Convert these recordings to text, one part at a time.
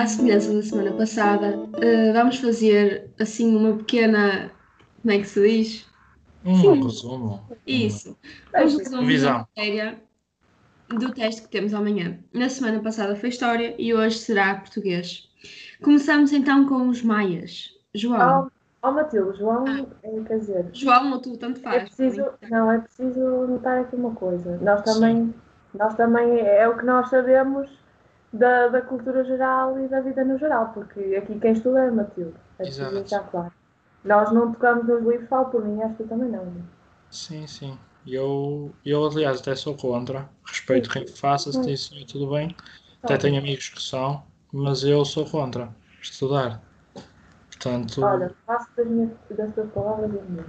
À semelhança da semana passada, uh, vamos fazer assim uma pequena. Como é que se diz? Um resumo. Isso. Vamos resumir a matéria do teste que temos amanhã. Na semana passada foi História e hoje será Português. Começamos então com os Maias. João. Oh, oh Matilde, João, ah. é, quer dizer. João ou tu, tanto faz. É preciso, não, é preciso notar aqui uma coisa. Nós também, Sim. nós também é o que nós sabemos da, da cultura geral e da vida no geral, porque aqui quem estuda é Matilde. Deixar claro. Nós não tocamos nos livros, falo por mim, acho que também não. Sim, sim. Eu, eu aliás, até sou contra. Respeito sim. quem faça, se tem sim, tudo bem. Até tenho amigos que são, mas eu sou contra estudar. Portanto. Olha, faço das, minhas, das tuas palavras as minhas.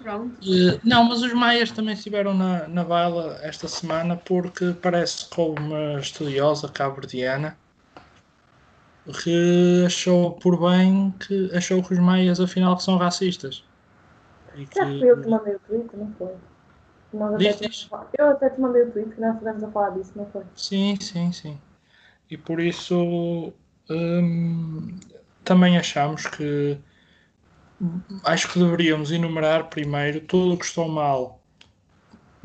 Pronto. não, mas os maias também estiveram na, na bala esta semana porque parece que houve uma estudiosa cabo-verdiana que achou por bem que achou que os maias afinal são racistas. E Já que... foi eu que mandei o tweet, não foi? Eu até te mandei o tweet que nós estivemos a falar disso, não foi? Sim, sim, sim. E por isso hum, também achamos que acho que deveríamos enumerar primeiro tudo o que está mal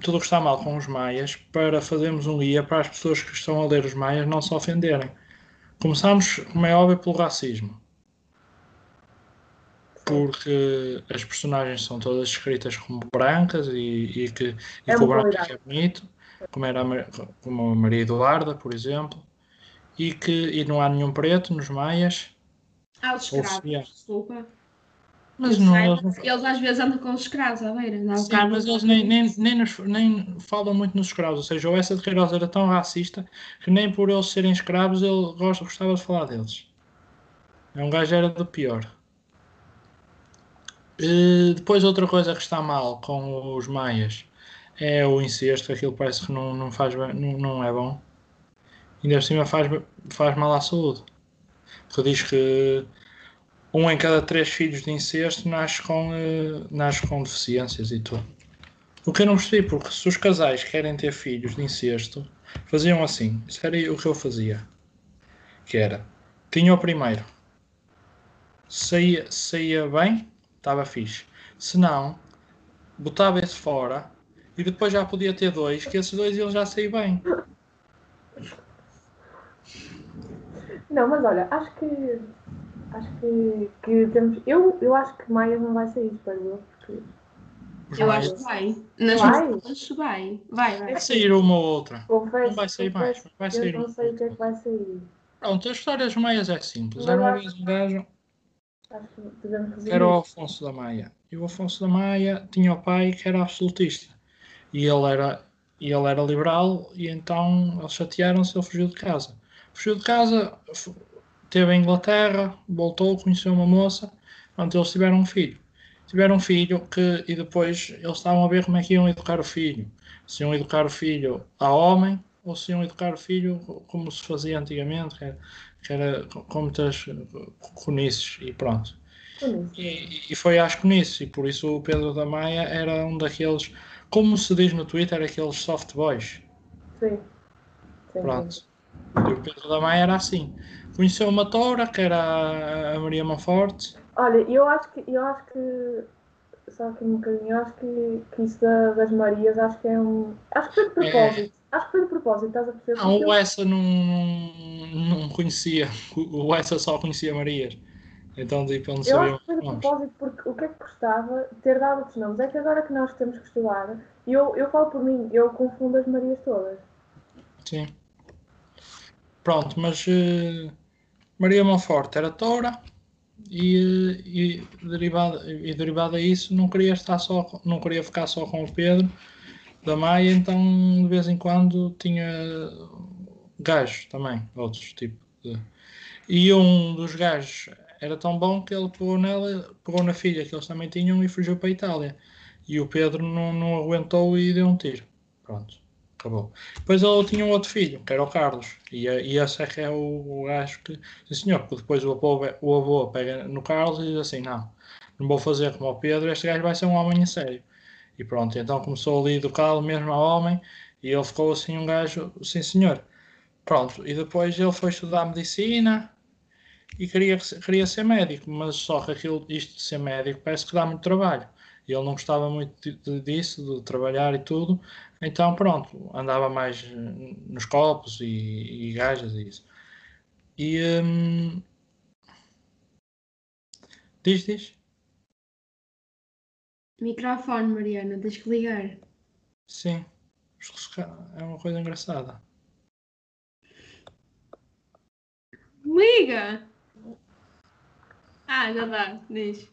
tudo o que está mal com os maias para fazermos um guia para as pessoas que estão a ler os maias não se ofenderem. Começamos, como é óbvio, pelo racismo. Porque as personagens são todas escritas como brancas e, e que, e é que o branco é bonito, como, era a, como a Maria Eduarda, por exemplo, e que e não há nenhum preto nos maias. Há os escravos, desculpa. Mas não, eles, não... eles, às vezes andam com os escravos à beira, não Sim, mas eles nem, nem, nem, nos, nem, falam muito nos escravos. Ou seja, o Essa de Queiroz era tão racista que nem por eles serem escravos ele gosta, gostava de falar deles. É um gajo era do pior. E depois outra coisa que está mal com os maias é o incesto, aquilo parece que não, não, faz, não, não é bom. Ainda por cima faz, faz mal à saúde. Porque diz que um em cada três filhos de incesto nasce com, uh, nasce com deficiências e tudo. O que eu não percebi, porque se os casais querem ter filhos de incesto, faziam assim. Isso era o que eu fazia. Que era, tinha o primeiro. Saía, saía bem, estava fixe. Se não, botava esse fora e depois já podia ter dois, que esses dois ele já sair bem. Não, mas olha, acho que Acho que, que temos. Eu, eu acho que Maia não vai sair, espero eu. Porque... Eu acho que vai. Nas vai? Acho vai. Vai, vai. Vai sair uma ou outra. Confesso, não vai sair mais. Vai sair eu não sei o que é que vai sair. Pronto, a história dos Maias é simples. Era uma vez um gajo. Era o Afonso da Maia. E o Afonso da Maia tinha o pai que era absolutista. E ele era, e ele era liberal, e então eles chatearam-se, ele fugiu de casa. Fugiu de casa, Teve em Inglaterra, voltou, conheceu uma moça, pronto, eles tiveram um filho. Tiveram um filho que, e depois eles estavam a ver como é que iam educar o filho. Se iam educar o filho a homem ou se iam educar o filho como se fazia antigamente, que era, que era com muitas conices e pronto. E, e, foi às conices, e por isso o Pedro da Maia era um daqueles, como se diz no Twitter, aqueles soft boys. Sim. Sim. Pronto. E o Pedro da Maia era assim. Conheceu uma toura, que era a Maria Monforte. Olha, eu acho que, eu acho que só aqui um bocadinho, eu acho que, que isso da, das Marias, acho que é um. Acho que foi de é. propósito. É... Acho que foi de propósito, estás a perceber? Não, o Essa não, não conhecia. O Essa só conhecia Marias. Então, tipo, ele não sabia. Eu acho que foi de propósito, porque o que é que custava ter dado outros nomes? É que agora que nós temos que estudar, eu, eu falo por mim, eu confundo as Marias todas. Sim. Pronto, mas. Uh Maria Monforte era toura e, e, derivada, e derivada a isso não queria estar só, não queria ficar só com o Pedro da Maia, então de vez em quando tinha gajos também, outros tipos de... E um dos gajos era tão bom que ele pegou nela, pegou na filha que eles também tinham e fugiu para a Itália. E o Pedro não, não aguentou e deu um tiro. Pronto acabou. Depois ele tinha um outro filho, que era o Carlos, e, e esse é que é o, o gajo que, sim senhor, porque depois o avô, o avô pega no Carlos e diz assim: não, não vou fazer como o Pedro, este gajo vai ser um homem em sério. E pronto, então começou ali a educá-lo mesmo ao homem, e ele ficou assim um gajo, sim senhor. pronto, e depois ele foi estudar medicina e queria, queria ser médico, mas só que aquilo, isto de ser médico parece que dá muito trabalho. E ele não gostava muito disso, de trabalhar e tudo, então pronto, andava mais nos copos e, e gajas e isso. E hum, diz, diz. Microfone, Mariana, tens que ligar. Sim, é uma coisa engraçada. Liga! Ah, já dá, diz.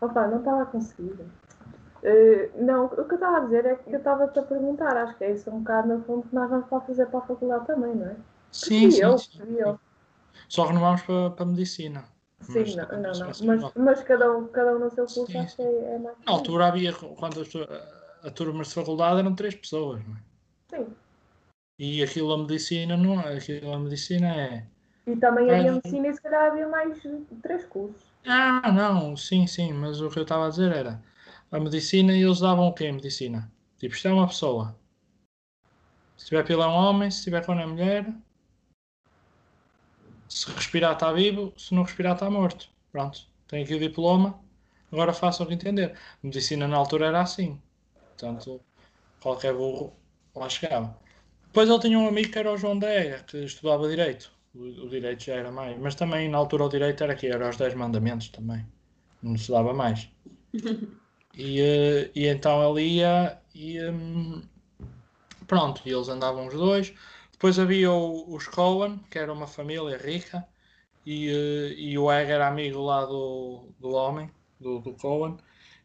Opa, não estava a conseguir. Uh, não, o que eu estava a dizer é que eu estava-te a perguntar, acho que é isso um bocado no fundo que nós vamos para fazer para a faculdade também, não é? Sim, sim, eu, sim, eu. Só que não vamos para, para a medicina. Sim, mas, não, não, não. Mas, mas, cada, um, cada um no seu curso sim, acho que é, é mais. Na altura havia, quando a, a turma de faculdade eram três pessoas, não é? Sim. E aquilo a medicina não aquilo a medicina é. E também havia medicina e se calhar havia mais três cursos. Ah, não, sim, sim, mas o que eu estava a dizer era a medicina e eles davam o quê? A medicina? Tipo, isto é uma pessoa. Se tiver pila é um homem, se tiver cona é mulher. Se respirar está vivo, se não respirar está morto. Pronto, tem aqui o diploma. Agora façam o que entender. A medicina na altura era assim. Portanto, qualquer burro lá chegava. Depois ele tinha um amigo que era o João Dega, que estudava Direito. O, o Direito já era mais. Mas também na altura o Direito era que era os 10 mandamentos também. Não se dava mais. E, uh, e então ele ia e um, pronto, e eles andavam os dois. Depois havia o, os Cohen, que era uma família rica, e, uh, e o Egg era amigo lá do, do homem, do, do Cohen,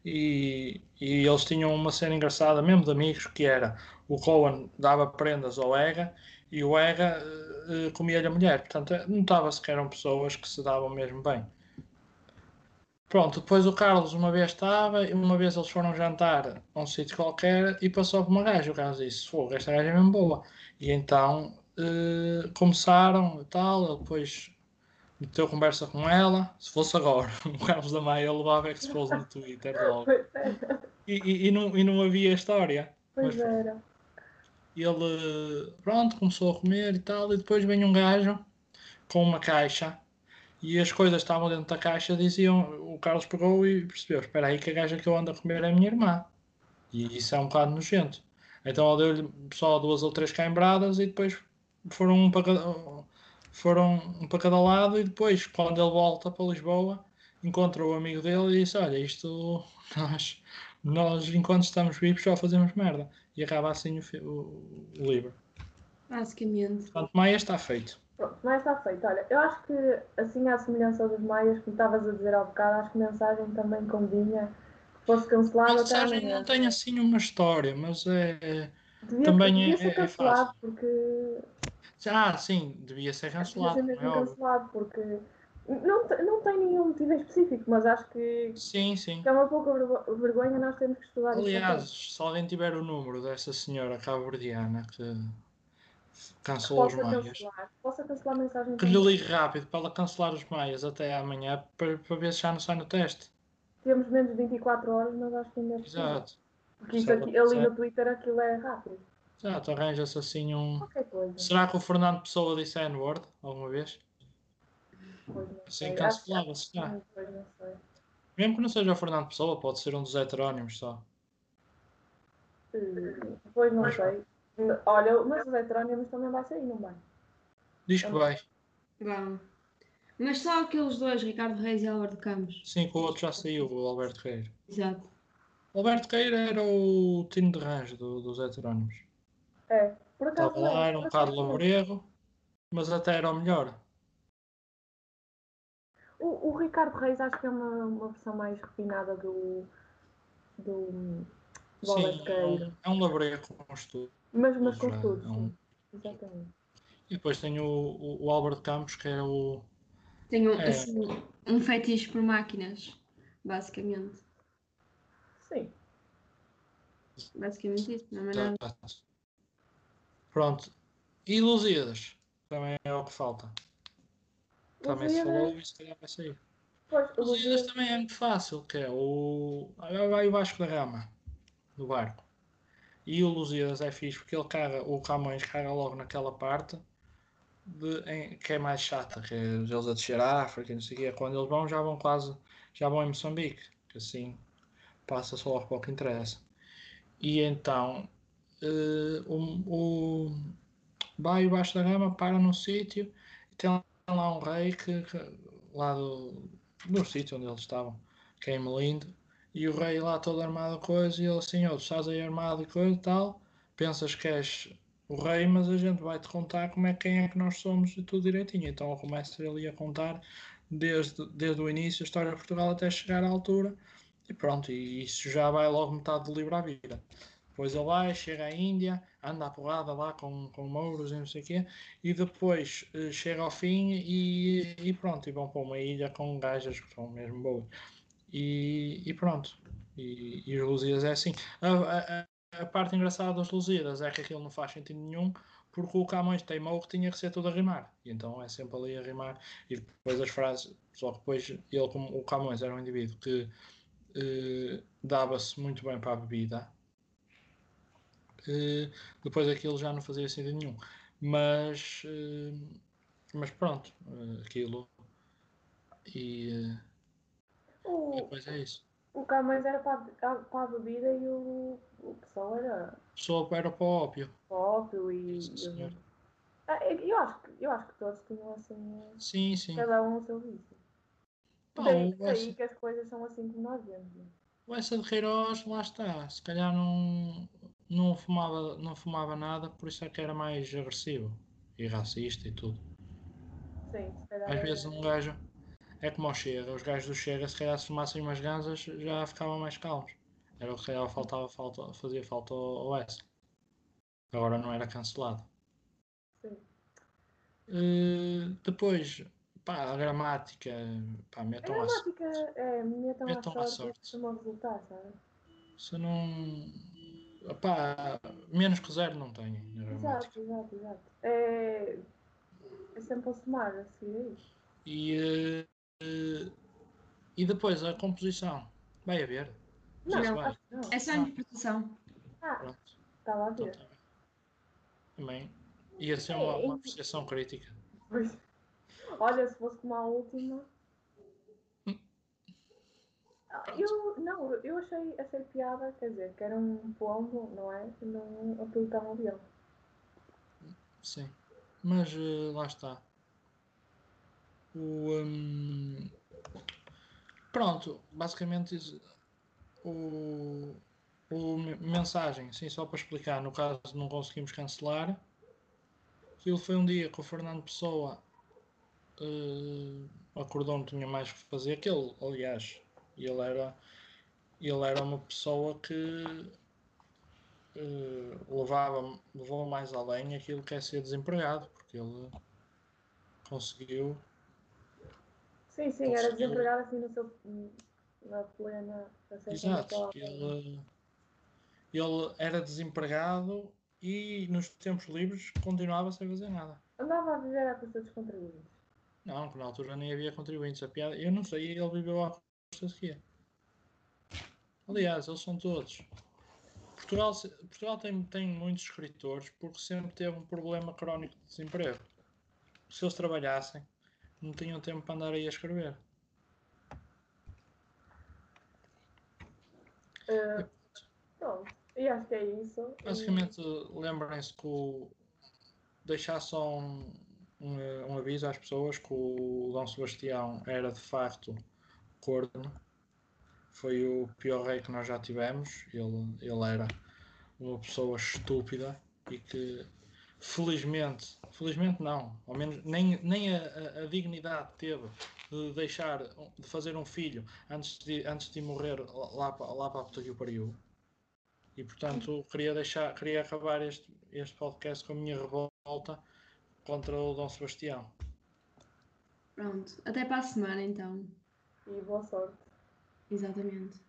e, e eles tinham uma cena engraçada, mesmo de amigos, que era o Cohen dava prendas ao Ega e o Ega uh, comia-lhe a mulher. Portanto, notava-se que eram pessoas que se davam mesmo bem. Pronto, depois o Carlos uma vez estava, e uma vez eles foram jantar a um sítio qualquer e passou por uma gaja. O Carlos disse: Fogo, esta gaja é mesmo boa. E então uh, começaram e tal. Ele depois meteu conversa com ela. Se fosse agora, o Carlos da Maia levava expose no Twitter logo. E, e, e, não, e não havia história. Pois Mas, era. Ele, pronto, começou a comer e tal. E depois vem um gajo com uma caixa e as coisas estavam dentro da caixa, diziam, o Carlos pegou e percebeu, espera aí que a gaja que eu ando a comer é a minha irmã. E isso é um bocado nojento. Então ele deu-lhe só duas ou três caimbradas e depois foram um para cada, foram um para cada lado e depois, quando ele volta para Lisboa, encontra o amigo dele e disse, olha, isto nós, nós enquanto estamos vivos só fazemos merda. E acaba assim o, o, o livro. Basicamente. Portanto, Maia está feito. Pronto, mas está feito. Olha, eu acho que, assim, à semelhança dos Maias, como estavas a dizer ao bocado, acho que a mensagem também convinha que fosse cancelada. A mensagem não tem assim uma história, mas é. Devia, também devia é, ser é cancelado é porque. Ah, sim, devia ser cancelado. Devia ser mesmo é cancelado porque. Não, não tem nenhum motivo específico, mas acho que, sim, sim. que é uma pouca vergonha nós temos que estudar Aliás, se alguém tiver o número dessa senhora cabo-verdiana que cancelou os maias. Cancelar. Posso cancelar a mensagem? Que lhe ligue rápido para ela cancelar os maias até amanhã para, para ver se já não sai no teste. Temos menos de 24 horas, mas acho que ainda é Exato. Porque isso aqui, ali no Twitter aquilo é rápido. Exato, arranja-se assim um. Será que o Fernando Pessoa disse N-word alguma vez? Não assim cancelava-se, será? Mesmo que não seja o Fernando Pessoa, pode ser um dos heterónimos só. Uh, pois não mas, sei. Olha, mas os heterónimos também vai sair, não vai? Diz que vai. Vão. Mas só aqueles dois, Ricardo Reis e Alberto Campos. Sim, o outro já saiu, o Alberto Queiro. Exato. O Alberto Queiro era o Tino de Range do, dos heterónimos. É, por acaso. Estava lá, era um bocado laborego, mas até era o melhor. Ricardo Reis acho que é uma, uma versão mais refinada do, do, do Sim. É um laborego com estudo. Mas, mas com tudo, é um... exatamente. E depois tem o, o, o Álvaro Campos, que é o. Tem um, é... assim, um fetiche por máquinas, basicamente. Sim. Basicamente isso, não é nada. Pronto. E Lusíadas? Também é o que falta. Também se falou e se calhar vai sair. Pois, Lusíadas também é muito fácil, que é o. Vai o Vasco da Gama, do barco. E o Lusíadas é fixe porque ele carga, o Camões carga logo naquela parte de, em, que é mais chata, que é eles a descer a África, não sei o quê. Quando eles vão, já vão quase, já vão em Moçambique, que assim passa só logo para o que interessa. E então uh, o, o vai baixo da gama, para num sítio e tem lá um rei que, que lá do, do sítio onde eles estavam, que é em Melindo, e o rei lá todo armado coisa, e ele assim, ó, oh, estás aí armado e coisa e tal, pensas que és o rei, mas a gente vai-te contar como é quem é que nós somos e tudo direitinho. Então começa ali a contar desde, desde o início a história de Portugal até chegar à altura e pronto, e isso já vai logo metade do livro à vida. Depois ele vai, chega à Índia, anda porrada lá com, com mouros e não sei o quê, e depois uh, chega ao fim e, e, pronto, e vão para uma ilha com gajas que são mesmo boas. E, e pronto, e, e os Lusíadas é assim. A, a, a parte engraçada dos Lusíadas é que aquilo não faz sentido nenhum, porque o Camões teimou que tinha que ser tudo a rimar. E então é sempre ali a rimar. E depois as frases, só que depois ele, como o Camões era um indivíduo que eh, dava-se muito bem para a bebida, depois aquilo já não fazia sentido nenhum. Mas, eh, mas pronto, aquilo. E, o, e depois é isso. O Camões era para, para a bebida e o, o pessoal era. O pessoal era para o ópio. Para o ópio e. e ah, eu, acho, eu acho que todos tinham assim. Sim, sim. Cada um o seu vício. Daí, daí que as coisas são assim como nós vemos. Né? O essa de Queiroz, lá está. Se calhar não, não, fumava, não fumava nada, por isso é que era mais agressivo e racista e tudo. Sim, se calhar. Às vezes um gajo é como o Chega. Os gajos do Chega, se calhar se fumassem umas ganzas, já ficavam mais calmos. Era o que calhar faltava, falta, fazia falta ao S. Agora não era cancelado. Sim. Uh, depois, pá, a gramática, pá, metam a gramática, a, é, metam, metam a sorte, se não resultar, sabe? Se não. Pá, menos que zero não tem. Exato, exato, exato. É, é sempre a somar, assim, é isso. E, uh, e depois a composição. Vai haver. Não, não, vai. não. É só a interpretação. Ah, Pronto. estava a ver. Então, tá também. Ia ser uma, uma apreciação crítica. Pois. Olha, se fosse como a última. Eu, não, eu achei, achei piada, quer dizer, que era um pombo, não é? Não aquilo tão avião. Sim, mas uh, lá está. O, um, pronto, basicamente o, o mensagem, sim, só para explicar, no caso não conseguimos cancelar. Aquilo foi um dia que o Fernando Pessoa uh, acordou, não tinha mais que fazer. Aquele, aliás, ele era, ele era uma pessoa que uh, levava, levou mais além aquilo que é ser desempregado, porque ele conseguiu. Sim, sim, conseguiu... era desempregado assim no seu, na plena. Exato, ele, ele era desempregado e nos tempos livres continuava sem fazer nada. Andava a viver à custa dos contribuintes. Não, que na altura nem havia contribuintes. A piada, eu não sei, ele viveu à quê? Aliás, eles são todos. Portugal, Portugal tem, tem muitos escritores porque sempre teve um problema crónico de desemprego. Se eles trabalhassem, não tinham tempo para andar aí a escrever. Uh, pronto, e acho que é isso. Basicamente, e... lembrem-se que o... deixar só um, um, um, aviso às pessoas que o Dom Sebastião era de facto corno. Foi o pior rei que nós já tivemos. Ele, ele era uma pessoa estúpida e que felizmente, felizmente não, ao menos nem, nem a, a, dignidade teve de deixar de fazer um filho antes de, antes de morrer lá, lá para a puta que o pariu. E portanto queria deixar, queria acabar este, este podcast com a minha revolta contra o Dom Sebastião. Pronto, até para a semana então. E boa sorte. Exatamente.